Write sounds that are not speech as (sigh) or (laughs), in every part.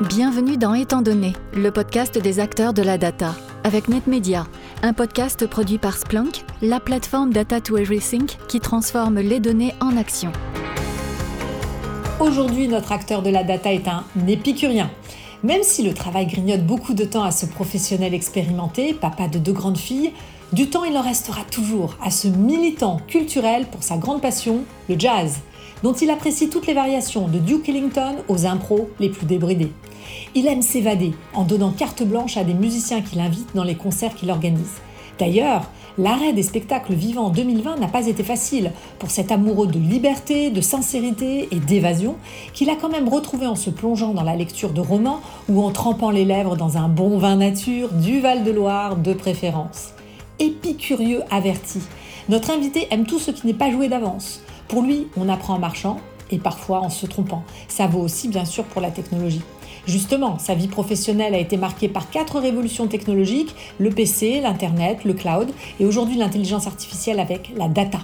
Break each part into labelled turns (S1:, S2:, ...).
S1: Bienvenue dans Étant donné, le podcast des acteurs de la data, avec NetMedia, un podcast produit par Splunk, la plateforme Data to Everything qui transforme les données en action.
S2: Aujourd'hui, notre acteur de la data est un épicurien. Même si le travail grignote beaucoup de temps à ce professionnel expérimenté, papa de deux grandes filles, du temps il en restera toujours à ce militant culturel pour sa grande passion, le jazz dont il apprécie toutes les variations de Duke Ellington aux impros les plus débridés. Il aime s'évader en donnant carte blanche à des musiciens qu'il invite dans les concerts qu'il organise. D'ailleurs, l'arrêt des spectacles vivants en 2020 n'a pas été facile pour cet amoureux de liberté, de sincérité et d'évasion qu'il a quand même retrouvé en se plongeant dans la lecture de romans ou en trempant les lèvres dans un bon vin nature du Val-de-Loire de préférence. Épicurieux averti, notre invité aime tout ce qui n'est pas joué d'avance. Pour lui, on apprend en marchant et parfois en se trompant. Ça vaut aussi bien sûr pour la technologie. Justement, sa vie professionnelle a été marquée par quatre révolutions technologiques, le PC, l'Internet, le cloud et aujourd'hui l'intelligence artificielle avec la data.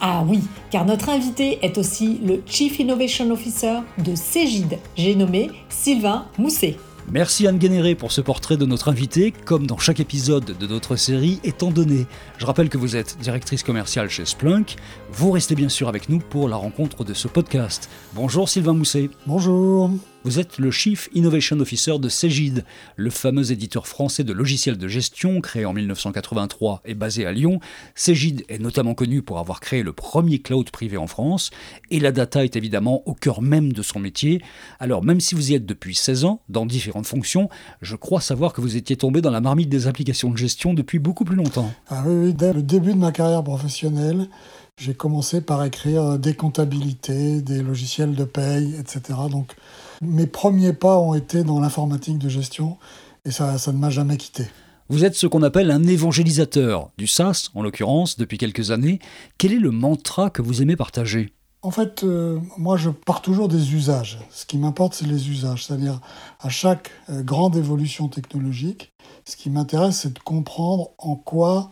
S2: Ah oui, car notre invité est aussi le Chief Innovation Officer de Cégide. J'ai nommé Sylvain Mousset.
S3: Merci Anne Guénéré pour ce portrait de notre invité, comme dans chaque épisode de notre série étant donné. Je rappelle que vous êtes directrice commerciale chez Splunk. Vous restez bien sûr avec nous pour la rencontre de ce podcast. Bonjour Sylvain Mousset.
S4: Bonjour.
S3: Vous êtes le Chief Innovation Officer de Cegid, le fameux éditeur français de logiciels de gestion créé en 1983 et basé à Lyon. Cegid est notamment connu pour avoir créé le premier cloud privé en France et la data est évidemment au cœur même de son métier. Alors même si vous y êtes depuis 16 ans, dans différentes fonctions, je crois savoir que vous étiez tombé dans la marmite des applications de gestion depuis beaucoup plus longtemps.
S4: Ah oui, dès le début de ma carrière professionnelle, j'ai commencé par écrire des comptabilités, des logiciels de paye, etc. Donc mes premiers pas ont été dans l'informatique de gestion et ça, ça ne m'a jamais quitté.
S3: Vous êtes ce qu'on appelle un évangélisateur, du SaaS en l'occurrence, depuis quelques années. Quel est le mantra que vous aimez partager?
S4: En fait, euh, moi, je pars toujours des usages. Ce qui m'importe, c'est les usages. C'est-à-dire, à chaque euh, grande évolution technologique, ce qui m'intéresse, c'est de comprendre en quoi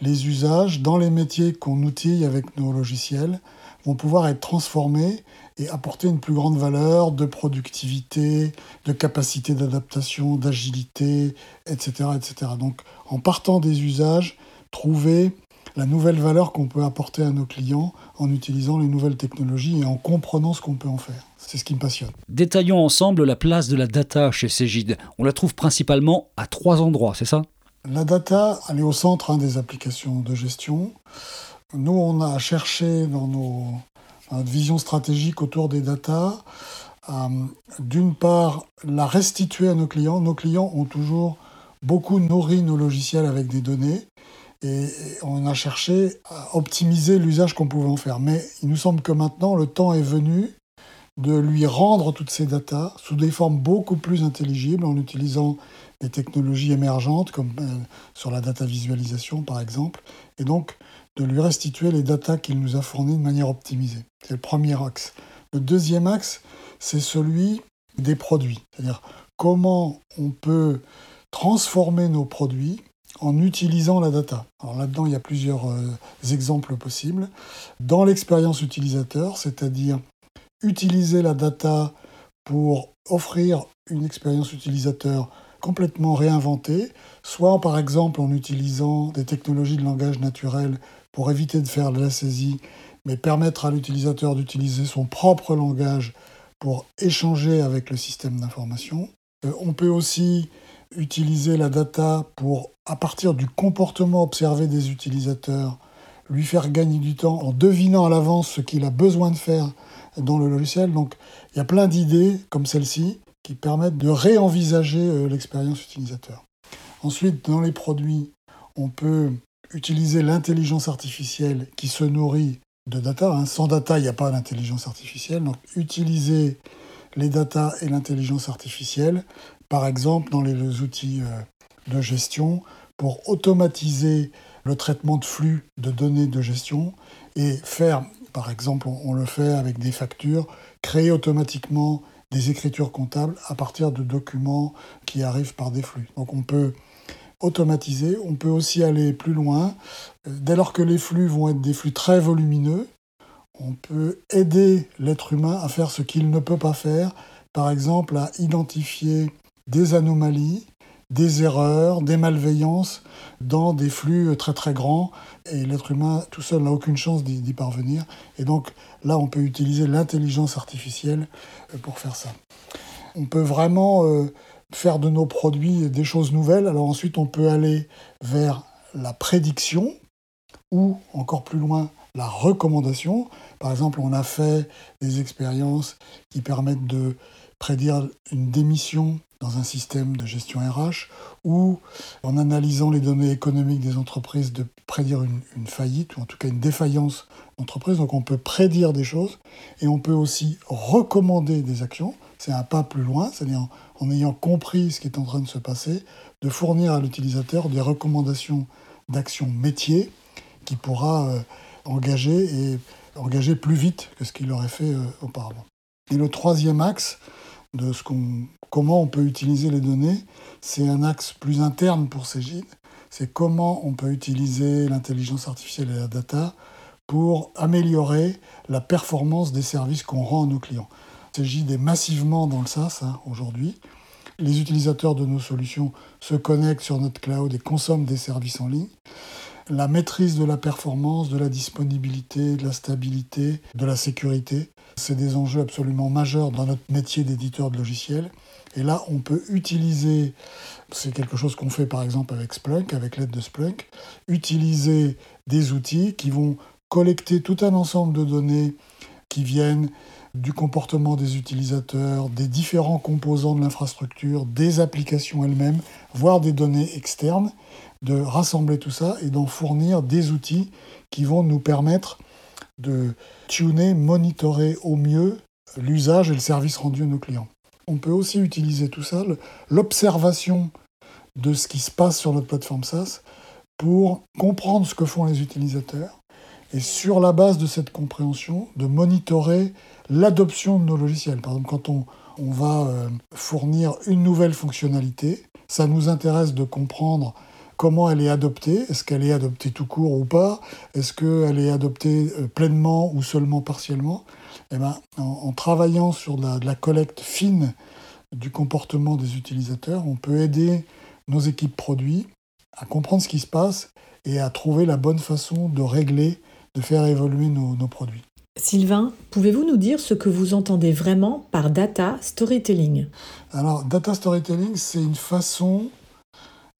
S4: les usages, dans les métiers qu'on outille avec nos logiciels, vont pouvoir être transformés et apporter une plus grande valeur de productivité, de capacité d'adaptation, d'agilité, etc., etc. Donc en partant des usages, trouver la nouvelle valeur qu'on peut apporter à nos clients en utilisant les nouvelles technologies et en comprenant ce qu'on peut en faire. C'est ce qui me passionne.
S3: Détaillons ensemble la place de la data chez Cégide. On la trouve principalement à trois endroits, c'est ça?
S4: La data, elle est au centre hein, des applications de gestion. Nous, on a cherché dans nos vision stratégique autour des data. Euh, d'une part, la restituer à nos clients. Nos clients ont toujours beaucoup nourri nos logiciels avec des données et on a cherché à optimiser l'usage qu'on pouvait en faire. Mais il nous semble que maintenant, le temps est venu de lui rendre toutes ces datas sous des formes beaucoup plus intelligibles en utilisant des technologies émergentes comme euh, sur la data visualisation par exemple. Et donc, de lui restituer les datas qu'il nous a fournies de manière optimisée. C'est le premier axe. Le deuxième axe, c'est celui des produits. C'est-à-dire comment on peut transformer nos produits en utilisant la data. Alors là-dedans, il y a plusieurs euh, exemples possibles. Dans l'expérience utilisateur, c'est-à-dire utiliser la data pour offrir une expérience utilisateur complètement réinventée, soit par exemple en utilisant des technologies de langage naturel pour éviter de faire la saisie, mais permettre à l'utilisateur d'utiliser son propre langage pour échanger avec le système d'information. Euh, on peut aussi utiliser la data pour, à partir du comportement observé des utilisateurs, lui faire gagner du temps en devinant à l'avance ce qu'il a besoin de faire dans le logiciel. Donc il y a plein d'idées comme celle-ci qui permettent de réenvisager euh, l'expérience utilisateur. Ensuite, dans les produits, on peut utiliser l'intelligence artificielle qui se nourrit de data. Hein. Sans data, il n'y a pas d'intelligence artificielle. Donc utiliser les data et l'intelligence artificielle, par exemple dans les outils euh, de gestion, pour automatiser le traitement de flux de données de gestion et faire, par exemple, on le fait avec des factures, créer automatiquement des écritures comptables à partir de documents qui arrivent par des flux. Donc on peut automatisé. On peut aussi aller plus loin. Dès lors que les flux vont être des flux très volumineux, on peut aider l'être humain à faire ce qu'il ne peut pas faire, par exemple, à identifier des anomalies, des erreurs, des malveillances dans des flux très très grands. Et l'être humain tout seul n'a aucune chance d'y parvenir. Et donc là, on peut utiliser l'intelligence artificielle euh, pour faire ça. On peut vraiment euh, faire de nos produits des choses nouvelles. Alors ensuite, on peut aller vers la prédiction ou encore plus loin la recommandation. Par exemple, on a fait des expériences qui permettent de prédire une démission dans un système de gestion RH ou en analysant les données économiques des entreprises de prédire une, une faillite ou en tout cas une défaillance d'entreprise. Donc on peut prédire des choses et on peut aussi recommander des actions. C'est un pas plus loin, c'est-à-dire en ayant compris ce qui est en train de se passer, de fournir à l'utilisateur des recommandations d'actions métiers qui pourra euh, engager et engager plus vite que ce qu'il aurait fait euh, auparavant. Et le troisième axe de ce qu'on, comment on peut utiliser les données, c'est un axe plus interne pour Cégide. C'est comment on peut utiliser l'intelligence artificielle et la data pour améliorer la performance des services qu'on rend à nos clients. Cégide est massivement dans le SaaS hein, aujourd'hui. Les utilisateurs de nos solutions se connectent sur notre cloud et consomment des services en ligne la maîtrise de la performance, de la disponibilité, de la stabilité, de la sécurité. C'est des enjeux absolument majeurs dans notre métier d'éditeur de logiciels. Et là, on peut utiliser, c'est quelque chose qu'on fait par exemple avec Splunk, avec l'aide de Splunk, utiliser des outils qui vont collecter tout un ensemble de données qui viennent du comportement des utilisateurs, des différents composants de l'infrastructure, des applications elles-mêmes, voire des données externes, de rassembler tout ça et d'en fournir des outils qui vont nous permettre de tuner, monitorer au mieux l'usage et le service rendu à nos clients. On peut aussi utiliser tout ça, l'observation de ce qui se passe sur notre plateforme SaaS, pour comprendre ce que font les utilisateurs et sur la base de cette compréhension, de monitorer l'adoption de nos logiciels. Par exemple, quand on, va euh, fournir une nouvelle fonctionnalité, ça nous intéresse de comprendre comment elle est adoptée, est-ce qu'elle est adoptée tout court ou pas, est-ce qu'elle est adoptée euh, pleinement ou seulement partiellement? Eh ben, en, travaillant sur de la, collecte fine du comportement des utilisateurs, on peut aider nos équipes produits à comprendre ce qui se passe et à trouver la bonne façon de régler, de faire évoluer nos produits.
S2: Sylvain, pouvez-vous nous dire ce que vous entendez vraiment par data storytelling?
S4: Alors, data storytelling, c'est une façon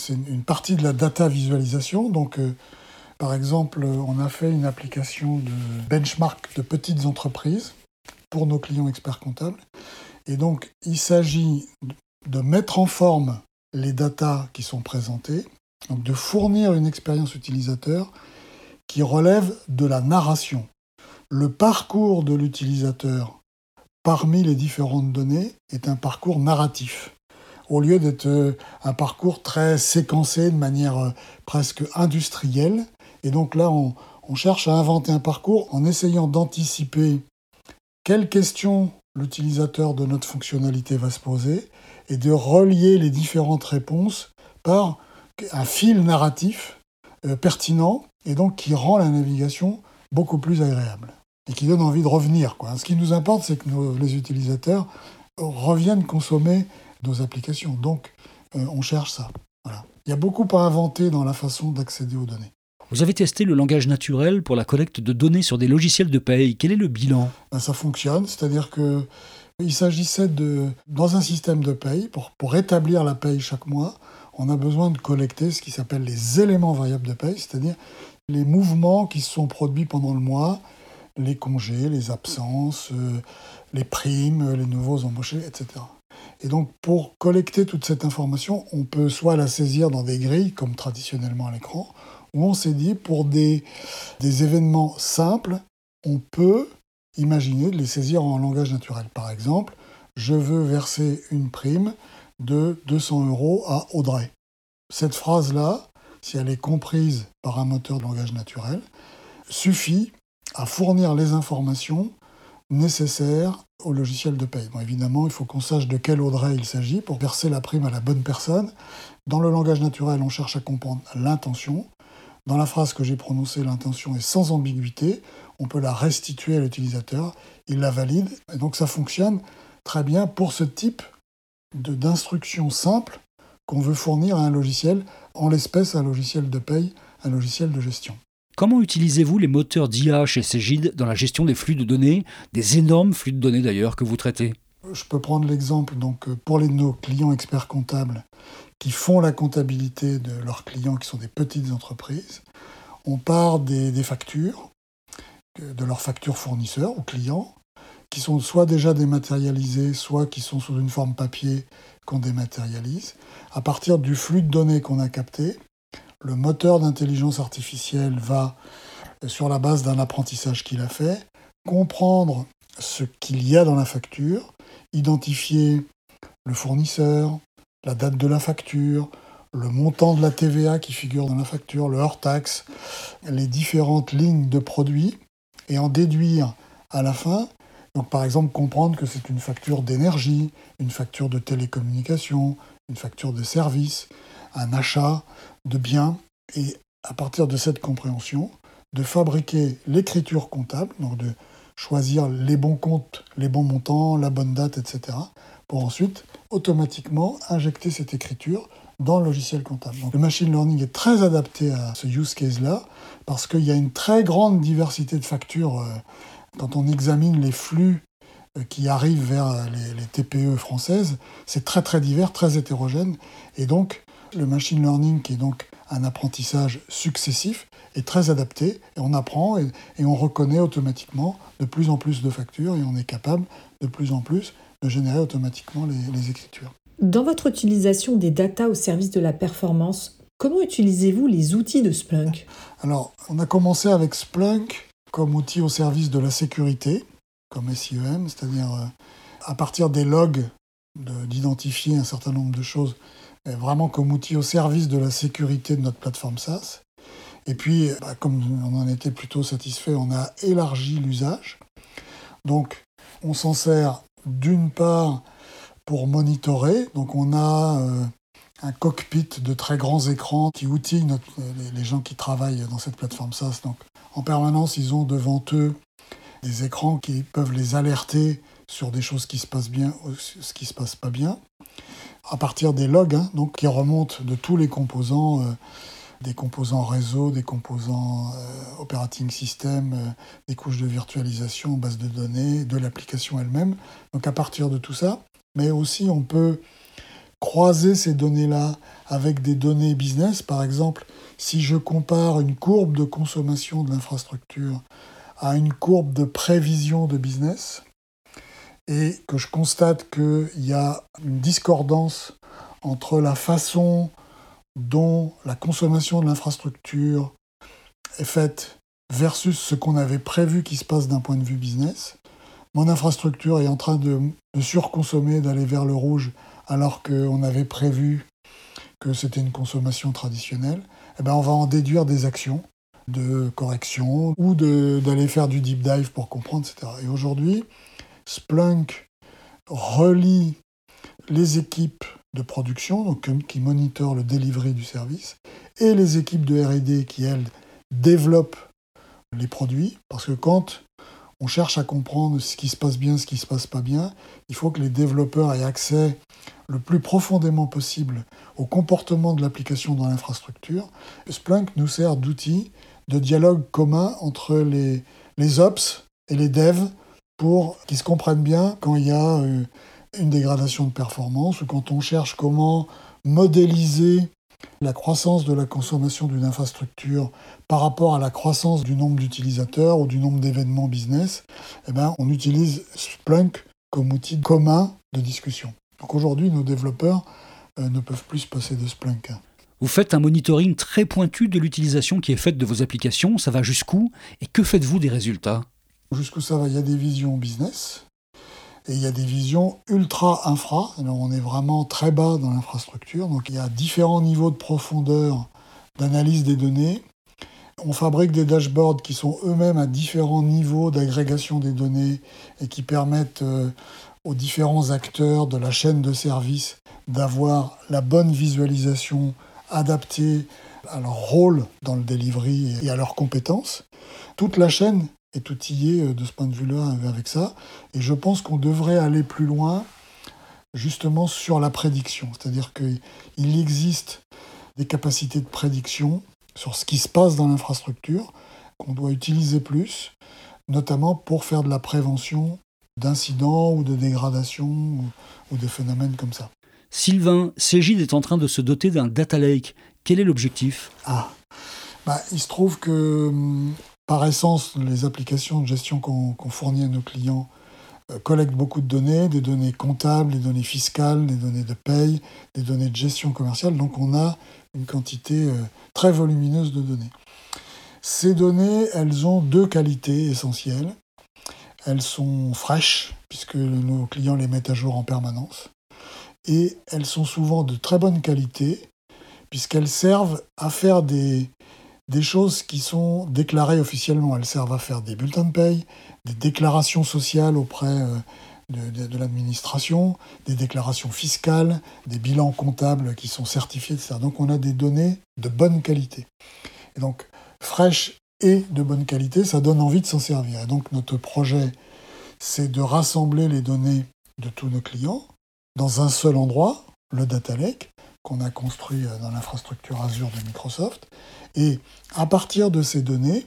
S4: c'est une partie de la data visualisation. Donc, euh, par exemple, on a fait une application de benchmark de petites entreprises pour nos clients experts comptables. Et donc, il s'agit de mettre en forme les datas qui sont présentées, donc de fournir une expérience utilisateur qui relève de la narration. Le parcours de l'utilisateur parmi les différentes données est un parcours narratif au lieu d'être euh, un parcours très séquencé de manière euh, presque industrielle. Et donc là, on, cherche à inventer un parcours en essayant d'anticiper quelles questions l'utilisateur de notre fonctionnalité va se poser et de relier les différentes réponses par un fil narratif euh, pertinent et donc qui rend la navigation beaucoup plus agréable et qui donne envie de revenir. Quoi. Ce qui nous importe, c'est que les utilisateurs reviennent consommer nos applications. Donc, euh, on cherche ça. Voilà. Il y a beaucoup à inventer dans la façon d'accéder aux données.
S3: Vous avez testé le langage naturel pour la collecte de données sur des logiciels de paye. Quel est le bilan?
S4: Ben, Ça fonctionne, c'est-à-dire que il s'agissait de, dans un système de paye, pour, pour établir la paye chaque mois, on a besoin de collecter ce qui s'appelle les éléments variables de paye, c'est-à-dire les mouvements qui se sont produits pendant le mois, les congés, les absences, euh, les primes, les nouveaux embauchés, etc. Et donc, pour collecter toute cette information, on peut soit la saisir dans des grilles, comme traditionnellement à l'écran, ou on s'est dit, pour des, des événements simples, on peut imaginer de les saisir en langage naturel. Par exemple, je veux verser une prime de 200 euros à Audrey. Cette phrase-là, si elle est comprise par un moteur de langage naturel, suffit à fournir les informations nécessaires au logiciel de paye. évidemment, il faut qu'on sache de quel Audrey il s'agit pour verser la prime à la bonne personne. Dans le langage naturel, on cherche à comprendre l'intention. Dans la phrase que j'ai prononcée, l'intention est sans ambiguïté. On peut la restituer à l'utilisateur. Il la valide. Et donc ça fonctionne très bien pour ce type d'instructions simples qu'on veut fournir à un logiciel, en l'espèce un logiciel de paye, un logiciel de gestion.
S3: Comment utilisez-vous les moteurs d'IA chez Cegid dans la gestion des flux de données, des énormes flux de données d'ailleurs que vous traitez?
S4: Je peux prendre l'exemple donc pour les, nos clients experts comptables qui font la comptabilité de leurs clients qui sont des petites entreprises. On part des factures, de leurs factures fournisseurs ou clients, qui sont soit déjà dématérialisées, soit qui sont sous une forme papier qu'on dématérialise. À partir du flux de données qu'on a capté, le moteur d'intelligence artificielle va, sur la base d'un apprentissage qu'il a fait, comprendre ce qu'il y a dans la facture, identifier le fournisseur, la date de la facture, le montant de la TVA qui figure dans la facture, le hors-taxe, les différentes lignes de produits, et en déduire à la fin. Donc par exemple comprendre que c'est une facture d'énergie, une facture de télécommunication, une facture de service, un achat de biens, et à partir de cette compréhension, de fabriquer l'écriture comptable, donc de choisir les bons comptes, les bons montants, la bonne date, etc., pour ensuite automatiquement injecter cette écriture dans le logiciel comptable. Le machine learning est très adapté à ce use case-là parce qu'il y a une très grande diversité de factures euh, quand on examine les flux euh, qui arrivent vers euh, les, les TPE françaises. C'est très très divers, très hétérogène. Et donc, le machine learning, qui est donc un apprentissage successif, est très adapté et on apprend et, et, on reconnaît automatiquement de plus en plus de factures et on est capable de plus en plus de générer automatiquement les, les écritures.
S2: Dans votre utilisation des data au service de la performance, comment utilisez-vous les outils de Splunk?
S4: Alors, on a commencé avec Splunk comme outil au service de la sécurité, comme SIEM, c'est-à-dire euh, à partir des logs d'identifier un certain nombre de choses, vraiment comme outil au service de la sécurité de notre plateforme SaaS. Et puis, bah, comme on en était plutôt satisfait, on a élargi l'usage. Donc, on s'en sert d'une part pour monitorer. Donc on a euh, un cockpit de très grands écrans qui outille notre, les, gens qui travaillent dans cette plateforme SaaS. Donc en permanence, ils ont devant eux des écrans qui peuvent les alerter sur des choses qui se passent bien ou ce qui se passe pas bien. À partir des logs, hein, qui remontent de tous les composants. Euh, des composants réseau, des composants euh, operating system, euh, des couches de virtualisation, base de données, de l'application elle-même. Donc à partir de tout ça, mais aussi on peut croiser ces données-là avec des données business. Par exemple, si je compare une courbe de consommation de l'infrastructure à une courbe de prévision de business, et que je constate qu'il y a une discordance entre la façon dont la consommation de l'infrastructure est faite versus ce qu'on avait prévu qui se passe d'un point de vue business, mon infrastructure est en train de, surconsommer, d'aller vers le rouge, alors qu'on avait prévu que c'était une consommation traditionnelle, eh ben on va en déduire des actions de correction ou d'aller faire du deep dive pour comprendre, etc. Et aujourd'hui, Splunk relie les équipes de production, qui monitorent le delivery du service, et les équipes de RD qui, elles, développent les produits, parce que quand on cherche à comprendre ce qui se passe bien, ce qui se passe pas bien, il faut que les développeurs aient accès le plus profondément possible au comportement de l'application dans l'infrastructure. Splunk nous sert d'outil de dialogue commun entre les ops et les devs pour qu'ils se comprennent bien quand il y a euh, une dégradation de performance ou quand on cherche comment modéliser la croissance de la consommation d'une infrastructure par rapport à la croissance du nombre d'utilisateurs ou du nombre d'événements business, eh ben, on utilise Splunk comme outil commun de discussion. Donc aujourd'hui, nos développeurs euh, ne peuvent plus se passer de Splunk.
S3: Vous faites un monitoring très pointu de l'utilisation qui est faite de vos applications, ça va jusqu'où? Et que faites-vous des résultats?
S4: Jusqu'où ça va Il y a des visions business, et il y a des visions ultra infra. Alors on est vraiment très bas dans l'infrastructure. Donc il y a différents niveaux de profondeur d'analyse des données. On fabrique des dashboards qui sont eux-mêmes à différents niveaux d'agrégation des données et qui permettent euh, aux différents acteurs de la chaîne de service d'avoir la bonne visualisation adaptée à leur rôle dans le delivery et à leurs compétences. Toute la chaîne est outillé de ce point de vue-là avec ça. Et je pense qu'on devrait aller plus loin justement sur la prédiction. C'est-à-dire qu'il existe des capacités de prédiction sur ce qui se passe dans l'infrastructure qu'on doit utiliser plus, notamment pour faire de la prévention d'incidents ou de dégradations ou, ou des phénomènes comme ça.
S3: Sylvain, Cégide est en train de se doter d'un data lake. Quel est l'objectif?
S4: Ah, bah, il se trouve que hum, par essence, les applications de gestion qu'on fournit à nos clients euh, collectent beaucoup de données, des données comptables, des données fiscales, des données de paye, des données de gestion commerciale. Donc on a une quantité euh, très volumineuse de données. Ces données, elles ont deux qualités essentielles. Elles sont fraîches, puisque nos clients les mettent à jour en permanence. Et elles sont souvent de très bonne qualité, puisqu'elles servent à faire des, des choses qui sont déclarées officiellement. Elles servent à faire des bulletins de paye, des déclarations sociales auprès euh, de, l'administration, des déclarations fiscales, des bilans comptables qui sont certifiés, etc. Donc on a des données de bonne qualité. Et donc fraîches et de bonne qualité, ça donne envie de s'en servir. Et donc notre projet, c'est de rassembler les données de tous nos clients dans un seul endroit, le Data Lake, qu'on a construit euh, dans l'infrastructure Azure de Microsoft, et à partir de ces données,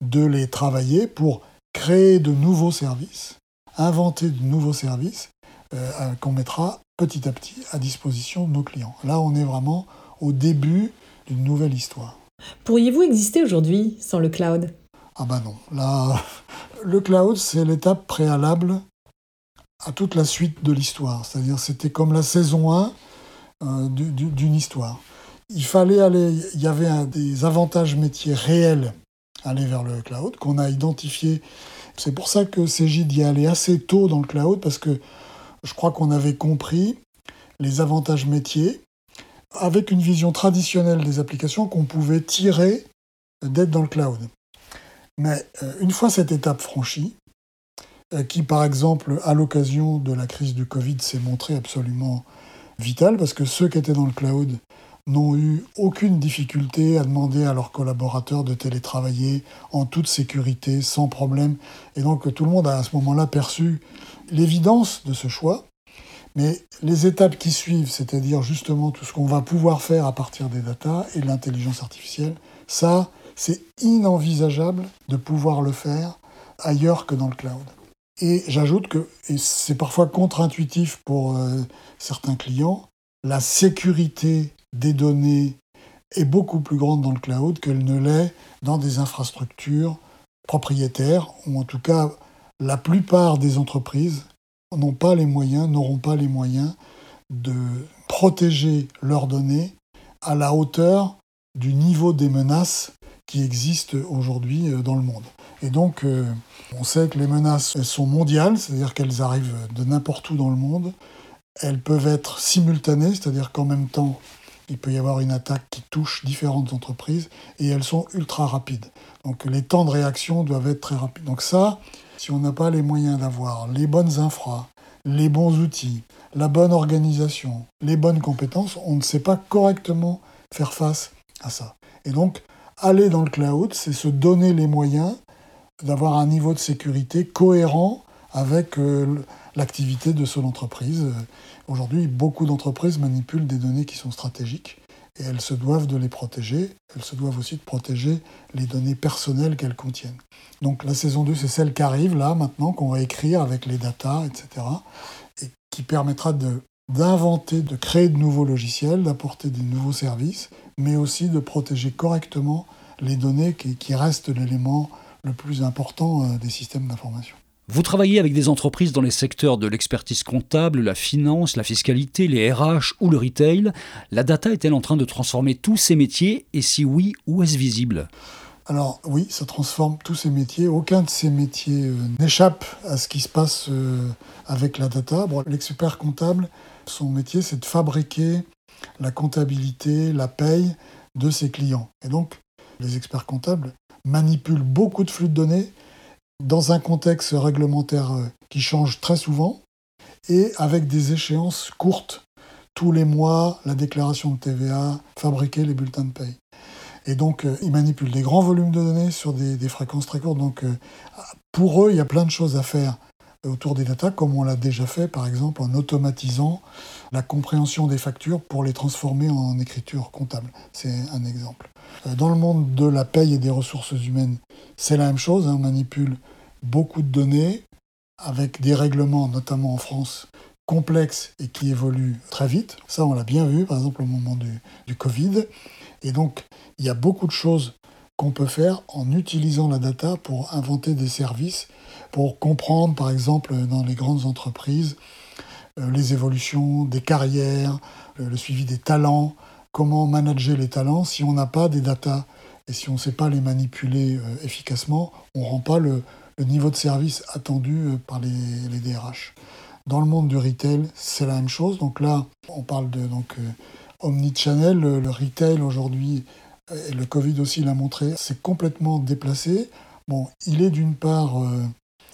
S4: de les travailler pour créer de nouveaux services, inventer de nouveaux services euh, qu'on mettra petit à petit à disposition de nos clients. Là, on est vraiment au début d'une nouvelle histoire.
S2: Pourriez-vous exister aujourd'hui sans le cloud?
S4: Ah ben non. Là, (laughs) le cloud, c'est l'étape préalable à toute la suite de l'histoire. C'est-à-dire, c'était comme la saison 1 euh, d'une histoire. Il fallait aller, il y avait des avantages métiers réels à aller vers le cloud qu'on a identifié. C'est pour ça que Cégide y est allé assez tôt dans le cloud parce que je crois qu'on avait compris les avantages métiers avec une vision traditionnelle des applications qu'on pouvait tirer d'être dans le cloud. Mais euh, une fois cette étape franchie, euh, qui par exemple à l'occasion de la crise du Covid s'est montrée absolument vitale, parce que ceux qui étaient dans le cloud n'ont eu aucune difficulté à demander à leurs collaborateurs de télétravailler en toute sécurité, sans problème. Et donc tout le monde a à ce moment-là perçu l'évidence de ce choix. Mais les étapes qui suivent, c'est-à-dire justement tout ce qu'on va pouvoir faire à partir des datas et de l'intelligence artificielle, ça, c'est inenvisageable de pouvoir le faire ailleurs que dans le cloud. Et j'ajoute que, et c'est parfois contre-intuitif pour euh, certains clients, la sécurité des données est beaucoup plus grande dans le cloud qu'elle ne l'est dans des infrastructures propriétaires, ou en tout cas la plupart des entreprises n'ont pas les moyens, n'auront pas les moyens de protéger leurs données à la hauteur du niveau des menaces qui existent aujourd'hui euh, dans le monde. Et donc, euh, on sait que les menaces sont mondiales, c'est-à-dire qu'elles arrivent de n'importe où dans le monde. Elles peuvent être simultanées, c'est-à-dire qu'en même temps, il peut y avoir une attaque qui touche différentes entreprises et elles sont ultra rapides. Donc les temps de réaction doivent être très rapides. Donc ça, si on n'a pas les moyens d'avoir les bonnes infras, les bons outils, la bonne organisation, les bonnes compétences, on ne sait pas correctement faire face à ça. Et donc, aller dans le cloud, c'est se donner les moyens d'avoir un niveau de sécurité cohérent avec euh, l'activité de son entreprise. Aujourd'hui, beaucoup d'entreprises manipulent des données qui sont stratégiques et elles se doivent de les protéger. Elles se doivent aussi de protéger les données personnelles qu'elles contiennent. Donc la saison 2, c'est celle qui arrive là maintenant, qu'on va écrire avec les datas, etc. et qui permettra d'inventer, de créer de nouveaux logiciels, d'apporter des nouveaux services, mais aussi de protéger correctement les données qui restent l'élément le plus important euh, des systèmes d'information.
S3: Vous travaillez avec des entreprises dans les secteurs de l'expertise comptable, la finance, la fiscalité, les RH ou le retail. La data est-elle en train de transformer tous ces métiers et si oui, où est-ce visible?
S4: Alors oui, ça transforme tous ces métiers. Aucun de ces métiers euh, n'échappe à ce qui se passe euh, avec la data. L'expert comptable, son métier, c'est de fabriquer la comptabilité, la paye de ses clients. Et donc, les experts comptables manipulent beaucoup de flux de données dans un contexte réglementaire euh, qui change très souvent et avec des échéances courtes. Tous les mois, la déclaration de TVA, fabriquer les bulletins de paye. Et donc, ils manipulent des grands volumes de données sur des, fréquences très courtes. Donc, pour eux, il y a plein de choses à faire autour des data, comme on l'a déjà fait, par exemple, en automatisant la compréhension des factures pour les transformer en écriture comptable. C'est un exemple. Euh, dans le monde de la paye et des ressources humaines, c'est la même chose. Hein. on manipule beaucoup de données avec des règlements, notamment en France, complexes et qui évoluent très vite. Ça, on l'a bien vu, par exemple, au moment du, du Covid. Et donc, il y a beaucoup de choses qu'on peut faire en utilisant la data pour inventer des services, pour comprendre, par exemple, dans les grandes entreprises, euh, les évolutions des carrières, le suivi des talents, comment manager les talents si on n'a pas des datas et si on ne sait pas les manipuler euh, efficacement, on ne rend pas le, niveau de service attendu euh, par les, DRH. Dans le monde du retail, c'est la même chose. Donc là, on parle de donc, omnichannel. Le, le retail aujourd'hui, et le Covid aussi l'a montré, c'est complètement déplacé. Bon, il est d'une part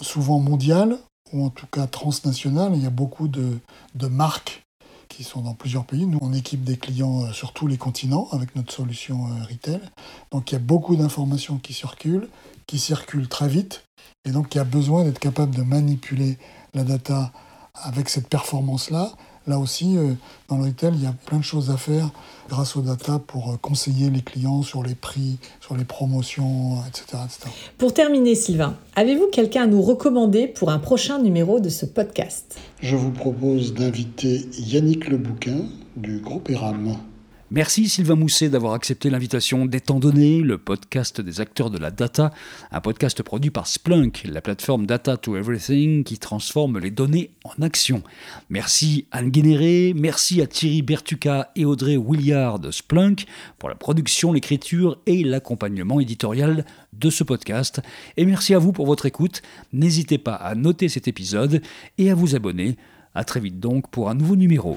S4: souvent mondial, ou en tout cas transnational. Il y a beaucoup de, marques qui sont dans plusieurs pays. Nous, on équipe des clients euh, sur tous les continents avec notre solution euh, retail. Donc il y a beaucoup d'informations qui circulent, qui circulent très vite. Et donc il y a besoin d'être capable de manipuler la data avec cette performance-là Là aussi, euh, dans le retail, il y a plein de choses à faire grâce aux data pour euh, conseiller les clients sur les prix, sur les promotions, etc.
S2: Pour terminer, Sylvain, avez-vous quelqu'un à nous recommander pour un prochain numéro de ce podcast?
S4: Je vous propose d'inviter Yannick Lebouquin du groupe ERAM.
S3: Merci Sylvain Mousset d'avoir accepté l'invitation d'Étant donné, le podcast des acteurs de la data, un podcast produit par Splunk, la plateforme Data to Everything qui transforme les données en action. Merci Anne Guénéré, merci à Thierry Bertuca et Audrey Williard de Splunk pour la production, l'écriture et l'accompagnement éditorial de ce podcast. Et merci à vous pour votre écoute. N'hésitez pas à noter cet épisode et à vous abonner. A très vite donc pour un nouveau numéro.